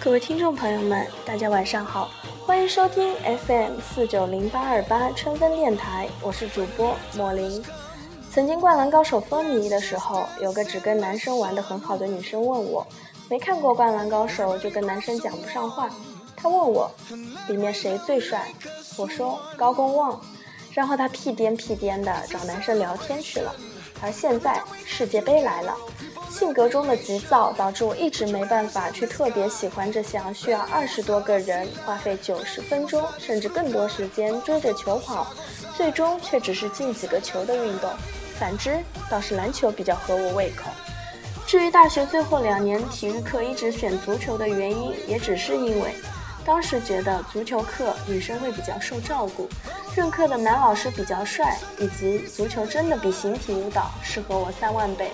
各位听众朋友们，大家晚上好，欢迎收听 FM 四九零八二八春分电台，我是主播莫林。曾经《灌篮高手》风靡的时候，有个只跟男生玩的很好的女生问我，没看过《灌篮高手》就跟男生讲不上话。她问我里面谁最帅，我说高公望，然后她屁颠屁颠的找男生聊天去了。而现在世界杯来了。性格中的急躁导致我一直没办法去特别喜欢这项需要二十多个人花费九十分钟甚至更多时间追着球跑，最终却只是进几个球的运动。反之，倒是篮球比较合我胃口。至于大学最后两年体育课一直选足球的原因，也只是因为当时觉得足球课女生会比较受照顾，任课的男老师比较帅，以及足球真的比形体舞蹈适合我三万倍。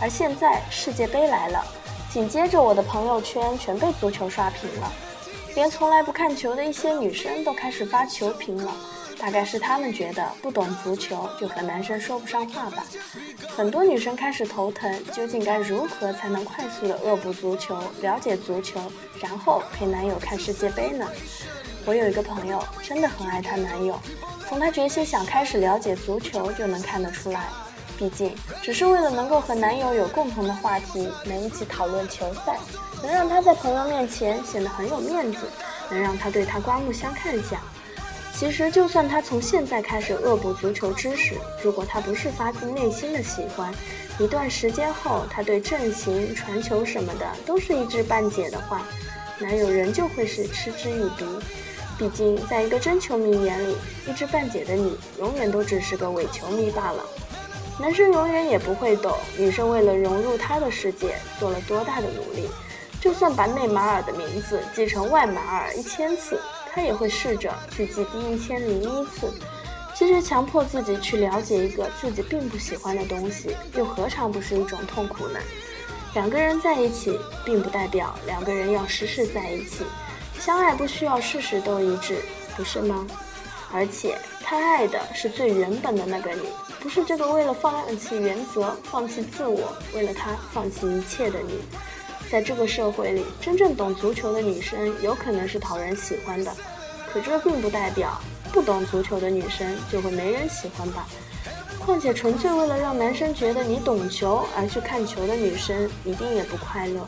而现在世界杯来了，紧接着我的朋友圈全被足球刷屏了，连从来不看球的一些女生都开始发球评了。大概是她们觉得不懂足球就和男生说不上话吧。很多女生开始头疼，究竟该如何才能快速的恶补足球、了解足球，然后陪男友看世界杯呢？我有一个朋友真的很爱她男友，从她决心想开始了解足球就能看得出来。毕竟，只是为了能够和男友有共同的话题，能一起讨论球赛，能让他在朋友面前显得很有面子，能让他对他刮目相看下。其实，就算他从现在开始恶补足球知识，如果他不是发自内心的喜欢，一段时间后，他对阵型、传球什么的都是一知半解的话，男友仍旧会是嗤之以鼻。毕竟，在一个真球迷眼里，一知半解的你，永远都只是个伪球迷罢了。男生永远也不会懂女生为了融入他的世界做了多大的努力，就算把内马尔的名字记成外马尔一千次，他也会试着去记第一千零一次。其实强迫自己去了解一个自己并不喜欢的东西，又何尝不是一种痛苦呢？两个人在一起，并不代表两个人要时时在一起，相爱不需要事事都一致，不是吗？而且他爱的是最原本的那个你。不是这个为了放弃原则、放弃自我，为了他放弃一切的你。在这个社会里，真正懂足球的女生有可能是讨人喜欢的，可这并不代表不懂足球的女生就会没人喜欢吧。况且，纯粹为了让男生觉得你懂球而去看球的女生，一定也不快乐。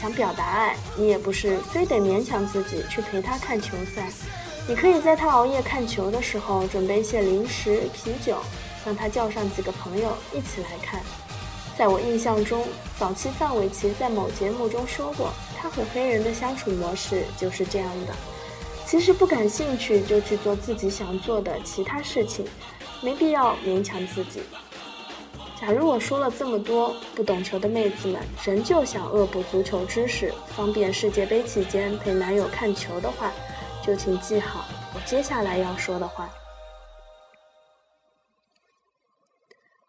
想表达爱，你也不是非得勉强自己去陪他看球赛，你可以在他熬夜看球的时候准备一些零食、啤酒。让他叫上几个朋友一起来看。在我印象中，早期范玮琪在某节目中说过，他和黑人的相处模式就是这样的。其实不感兴趣就去做自己想做的其他事情，没必要勉强自己。假如我说了这么多，不懂球的妹子们仍旧想恶补足球知识，方便世界杯期间陪男友看球的话，就请记好我接下来要说的话。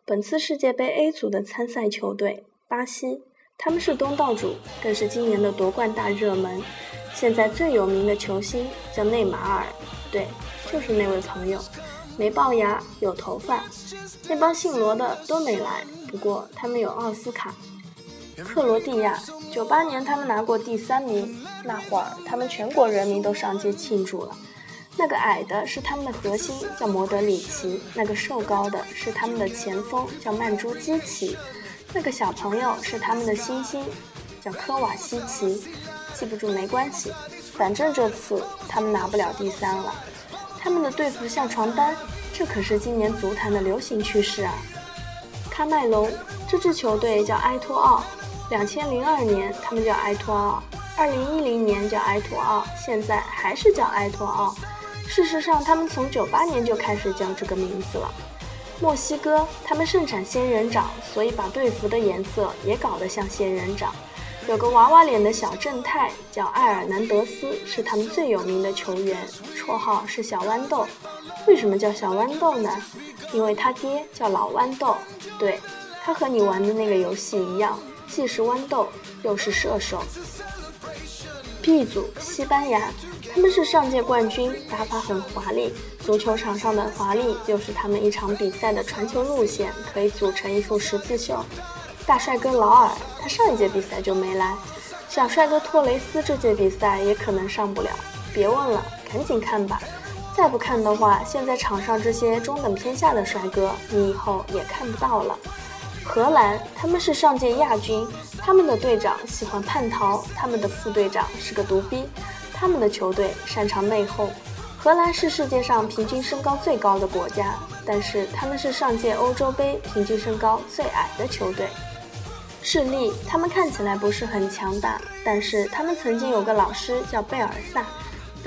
本次世界杯 A 组的参赛球队巴西，他们是东道主，更是今年的夺冠大热门。现在最有名的球星叫内马尔，对，就是那位朋友，没龅牙，有头发。那帮姓罗的都没来，不过他们有奥斯卡。克罗地亚，九八年他们拿过第三名，那会儿他们全国人民都上街庆祝了。那个矮的是他们的核心，叫莫德里奇；那个瘦高的是他们的前锋，叫曼朱基奇；那个小朋友是他们的新星，叫科瓦西奇。记不住没关系，反正这次他们拿不了第三了。他们的队服像床单，这可是今年足坛的流行趋势啊。喀麦隆这支球队叫埃托奥，两千零二年他们叫埃托奥，二零一零年叫埃托奥，现在还是叫埃托奥。事实上，他们从九八年就开始叫这个名字了。墨西哥，他们盛产仙人掌，所以把队服的颜色也搞得像仙人掌。有个娃娃脸的小正太叫埃尔南德斯，是他们最有名的球员，绰号是小豌豆。为什么叫小豌豆呢？因为他爹叫老豌豆。对，他和你玩的那个游戏一样，既是豌豆，又是射手。B 组，西班牙。他们是上届冠军，打法很华丽。足球场上的华丽，就是他们一场比赛的传球路线可以组成一幅十字绣。大帅哥劳尔，他上一届比赛就没来。小帅哥托雷斯这届比赛也可能上不了。别问了，赶紧看吧。再不看的话，现在场上这些中等偏下的帅哥，你以后也看不到了。荷兰，他们是上届亚军，他们的队长喜欢叛逃，他们的副队长是个独逼，他们的球队擅长内讧。荷兰是世界上平均身高最高的国家，但是他们是上届欧洲杯平均身高最矮的球队。智利，他们看起来不是很强大，但是他们曾经有个老师叫贝尔萨。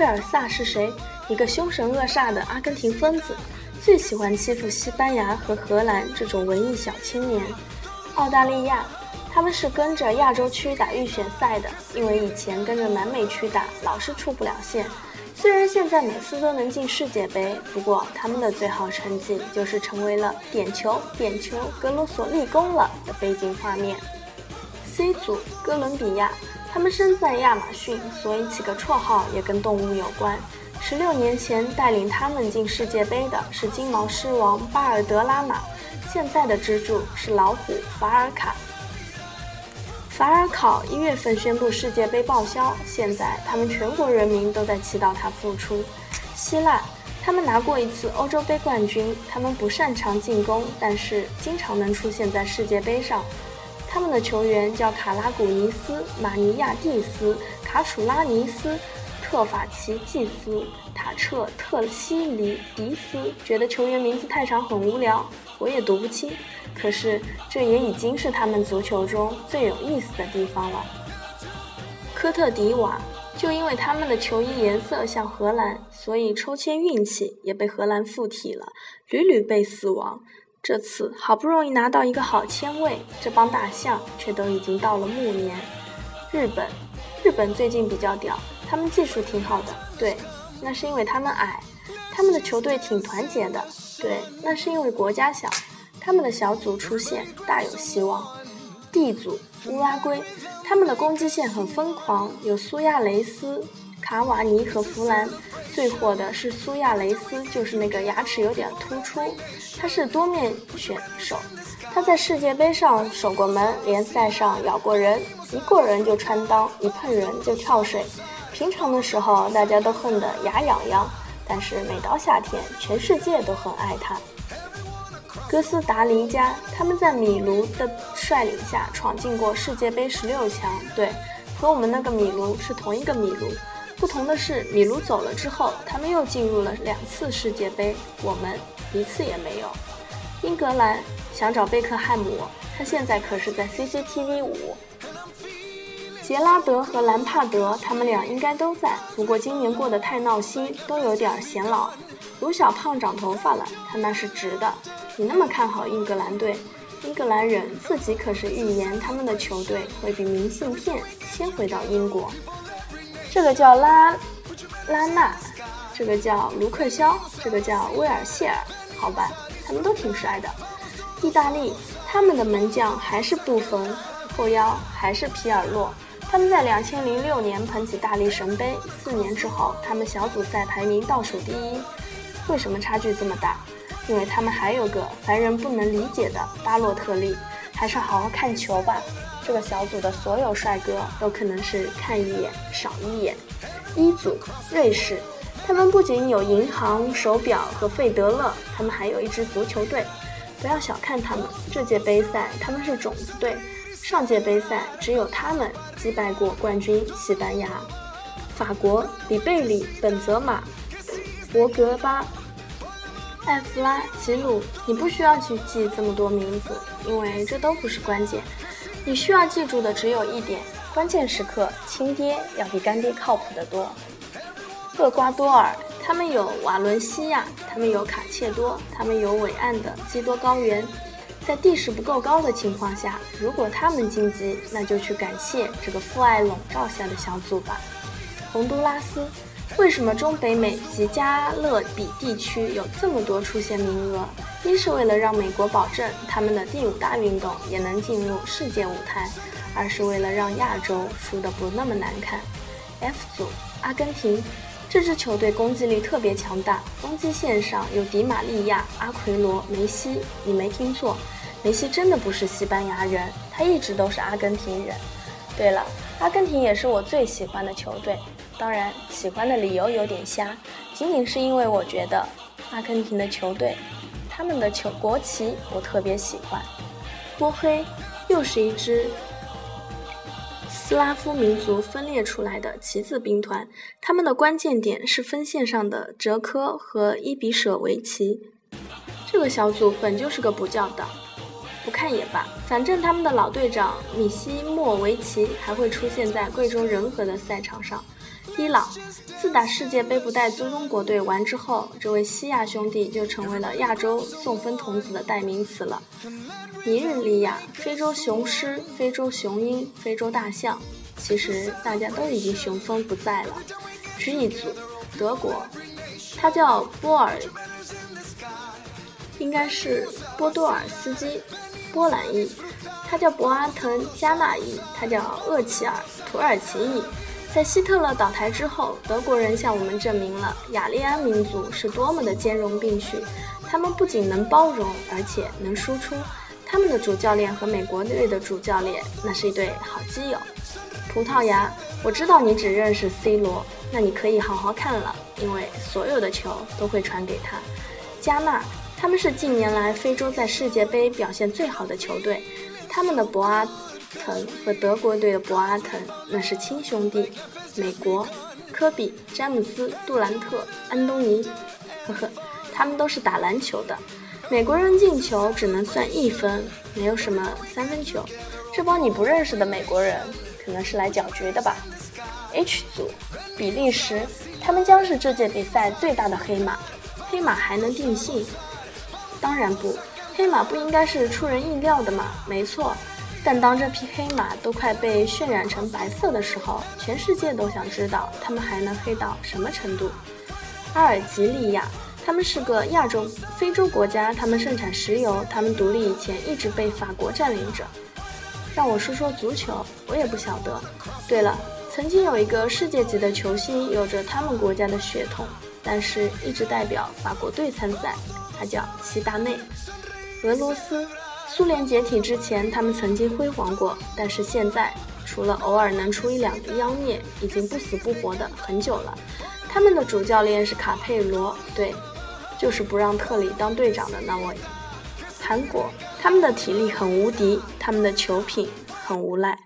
贝尔萨是谁？一个凶神恶煞的阿根廷疯子。最喜欢欺负西班牙和荷兰这种文艺小青年。澳大利亚，他们是跟着亚洲区打预选赛的，因为以前跟着南美区打老是出不了线。虽然现在每次都能进世界杯，不过他们的最好成绩就是成为了点球点球，格罗索立功了的背景画面。C 组，哥伦比亚，他们生在亚马逊，所以起个绰号也跟动物有关。十六年前带领他们进世界杯的是金毛狮王巴尔德拉马，现在的支柱是老虎法尔卡。法尔考一月份宣布世界杯报销，现在他们全国人民都在祈祷他复出。希腊，他们拿过一次欧洲杯冠军，他们不擅长进攻，但是经常能出现在世界杯上。他们的球员叫卡拉古尼斯、马尼亚蒂斯、卡楚拉尼斯。特法奇祭司塔彻特西里迪斯觉得球员名字太长很无聊，我也读不清。可是这也已经是他们足球中最有意思的地方了。科特迪瓦就因为他们的球衣颜色像荷兰，所以抽签运气也被荷兰附体了，屡屡被死亡。这次好不容易拿到一个好签位，这帮大象却都已经到了暮年。日本，日本最近比较屌。他们技术挺好的，对，那是因为他们矮。他们的球队挺团结的，对，那是因为国家小。他们的小组出线大有希望。D 组乌拉圭，他们的攻击线很疯狂，有苏亚雷斯、卡瓦尼和弗兰。最火的是苏亚雷斯，就是那个牙齿有点突出，他是多面选手。他在世界杯上守过门，联赛上咬过人，一过人就穿裆，一碰人就跳水。平常的时候，大家都恨得牙痒痒，但是每到夏天，全世界都很爱他。哥斯达黎加，他们在米卢的率领下闯进过世界杯十六强，对，和我们那个米卢是同一个米卢。不同的是，米卢走了之后，他们又进入了两次世界杯，我们一次也没有。英格兰想找贝克汉姆，他现在可是在 CCTV 五。杰拉德和兰帕德，他们俩应该都在。不过今年过得太闹心，都有点显老。卢小胖长头发了，他那是直的。你那么看好英格兰队？英格兰人自己可是预言他们的球队会比明信片先回到英国。这个叫拉拉纳，这个叫卢克肖，这个叫威尔谢尔。好吧，他们都挺帅的。意大利，他们的门将还是布冯，后腰还是皮尔洛。他们在两千零六年捧起大力神杯，四年之后，他们小组赛排名倒数第一。为什么差距这么大？因为他们还有个凡人不能理解的巴洛特利。还是好好看球吧。这个小组的所有帅哥都可能是看一眼少一眼。一组瑞士，他们不仅有银行、手表和费德勒，他们还有一支足球队。不要小看他们，这届杯赛他们是种子队。上届杯赛只有他们击败过冠军西班牙、法国、里贝里、本泽马、博格巴、艾弗拉、吉鲁。你不需要去记这么多名字，因为这都不是关键。你需要记住的只有一点：关键时刻，亲爹要比干爹靠谱得多。厄瓜多尔，他们有瓦伦西亚，他们有卡切多，他们有伟岸的基多高原。在地势不够高的情况下，如果他们晋级，那就去感谢这个父爱笼罩下的小组吧。洪都拉斯，为什么中北美及加勒比地区有这么多出线名额？一是为了让美国保证他们的第五大运动也能进入世界舞台，二是为了让亚洲输得不那么难看。F 组，阿根廷。这支球队攻击力特别强大，攻击线上有迪玛利亚、阿奎罗、梅西。你没听错，梅西真的不是西班牙人，他一直都是阿根廷人。对了，阿根廷也是我最喜欢的球队，当然喜欢的理由有点瞎，仅仅是因为我觉得阿根廷的球队，他们的球国旗我特别喜欢，波黑又是一支。斯拉夫民族分裂出来的旗子兵团，他们的关键点是分线上的哲科和伊比舍维奇。这个小组本就是个不教的，不看也罢。反正他们的老队长米西莫维奇还会出现在贵州仁和的赛场上。伊朗自打世界杯不带中中国队玩之后，这位西亚兄弟就成为了亚洲送分童子的代名词了。尼日利亚、非洲雄狮、非洲雄鹰、非洲大象，其实大家都已经雄风不在了。G 一组，德国，他叫波尔，应该是波多尔斯基，波兰裔；他叫博阿滕加纳裔，他叫厄齐尔，土耳其裔。在希特勒倒台之后，德国人向我们证明了雅利安民族是多么的兼容并蓄，他们不仅能包容，而且能输出。他们的主教练和美国队的主教练，那是一对好基友。葡萄牙，我知道你只认识 C 罗，那你可以好好看了，因为所有的球都会传给他。加纳，他们是近年来非洲在世界杯表现最好的球队，他们的博阿滕和德国队的博阿滕那是亲兄弟。美国，科比、詹姆斯、杜兰特、安东尼，呵呵，他们都是打篮球的。美国人进球只能算一分，没有什么三分球。这帮你不认识的美国人，可能是来搅局的吧？H 组，比利时，他们将是这届比赛最大的黑马。黑马还能定性？当然不，黑马不应该是出人意料的吗？没错。但当这匹黑马都快被渲染成白色的时候，全世界都想知道他们还能黑到什么程度。阿尔及利亚。他们是个亚洲、非洲国家，他们盛产石油，他们独立以前一直被法国占领着。让我说说足球，我也不晓得。对了，曾经有一个世界级的球星，有着他们国家的血统，但是一直代表法国队参赛，他叫齐达内。俄罗斯，苏联解体之前，他们曾经辉煌过，但是现在除了偶尔能出一两个妖孽，已经不死不活的很久了。他们的主教练是卡佩罗，对。就是不让特里当队长的那位。韩国，他们的体力很无敌，他们的球品很无赖。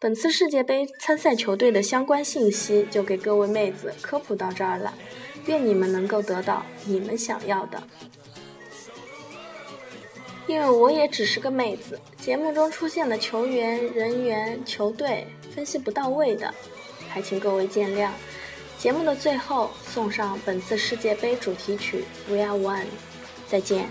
本次世界杯参赛球队的相关信息就给各位妹子科普到这儿了，愿你们能够得到你们想要的。因为我也只是个妹子，节目中出现的球员、人员、球队分析不到位的，还请各位见谅。节目的最后，送上本次世界杯主题曲《We Are One》，再见。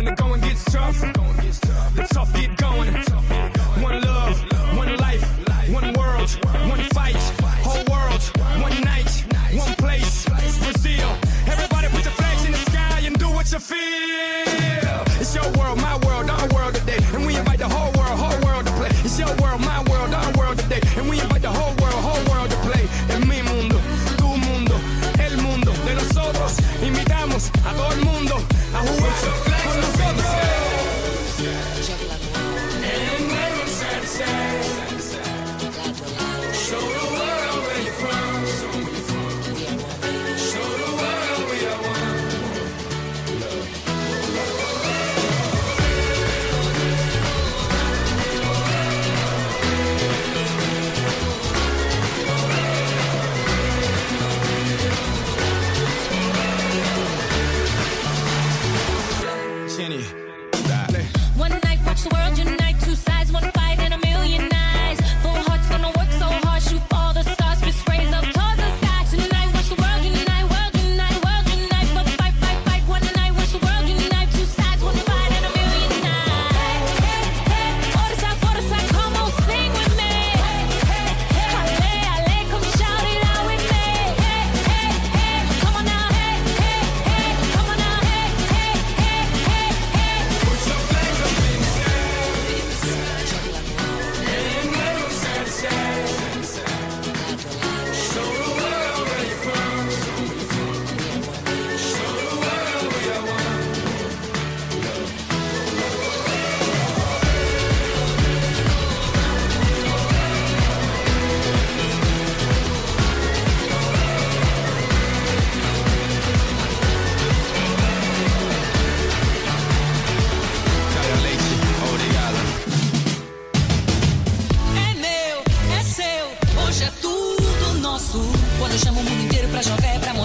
invitamos a todo el mundo a jugar con nosotros. quando chamo o mundo inteiro pra jogar é pra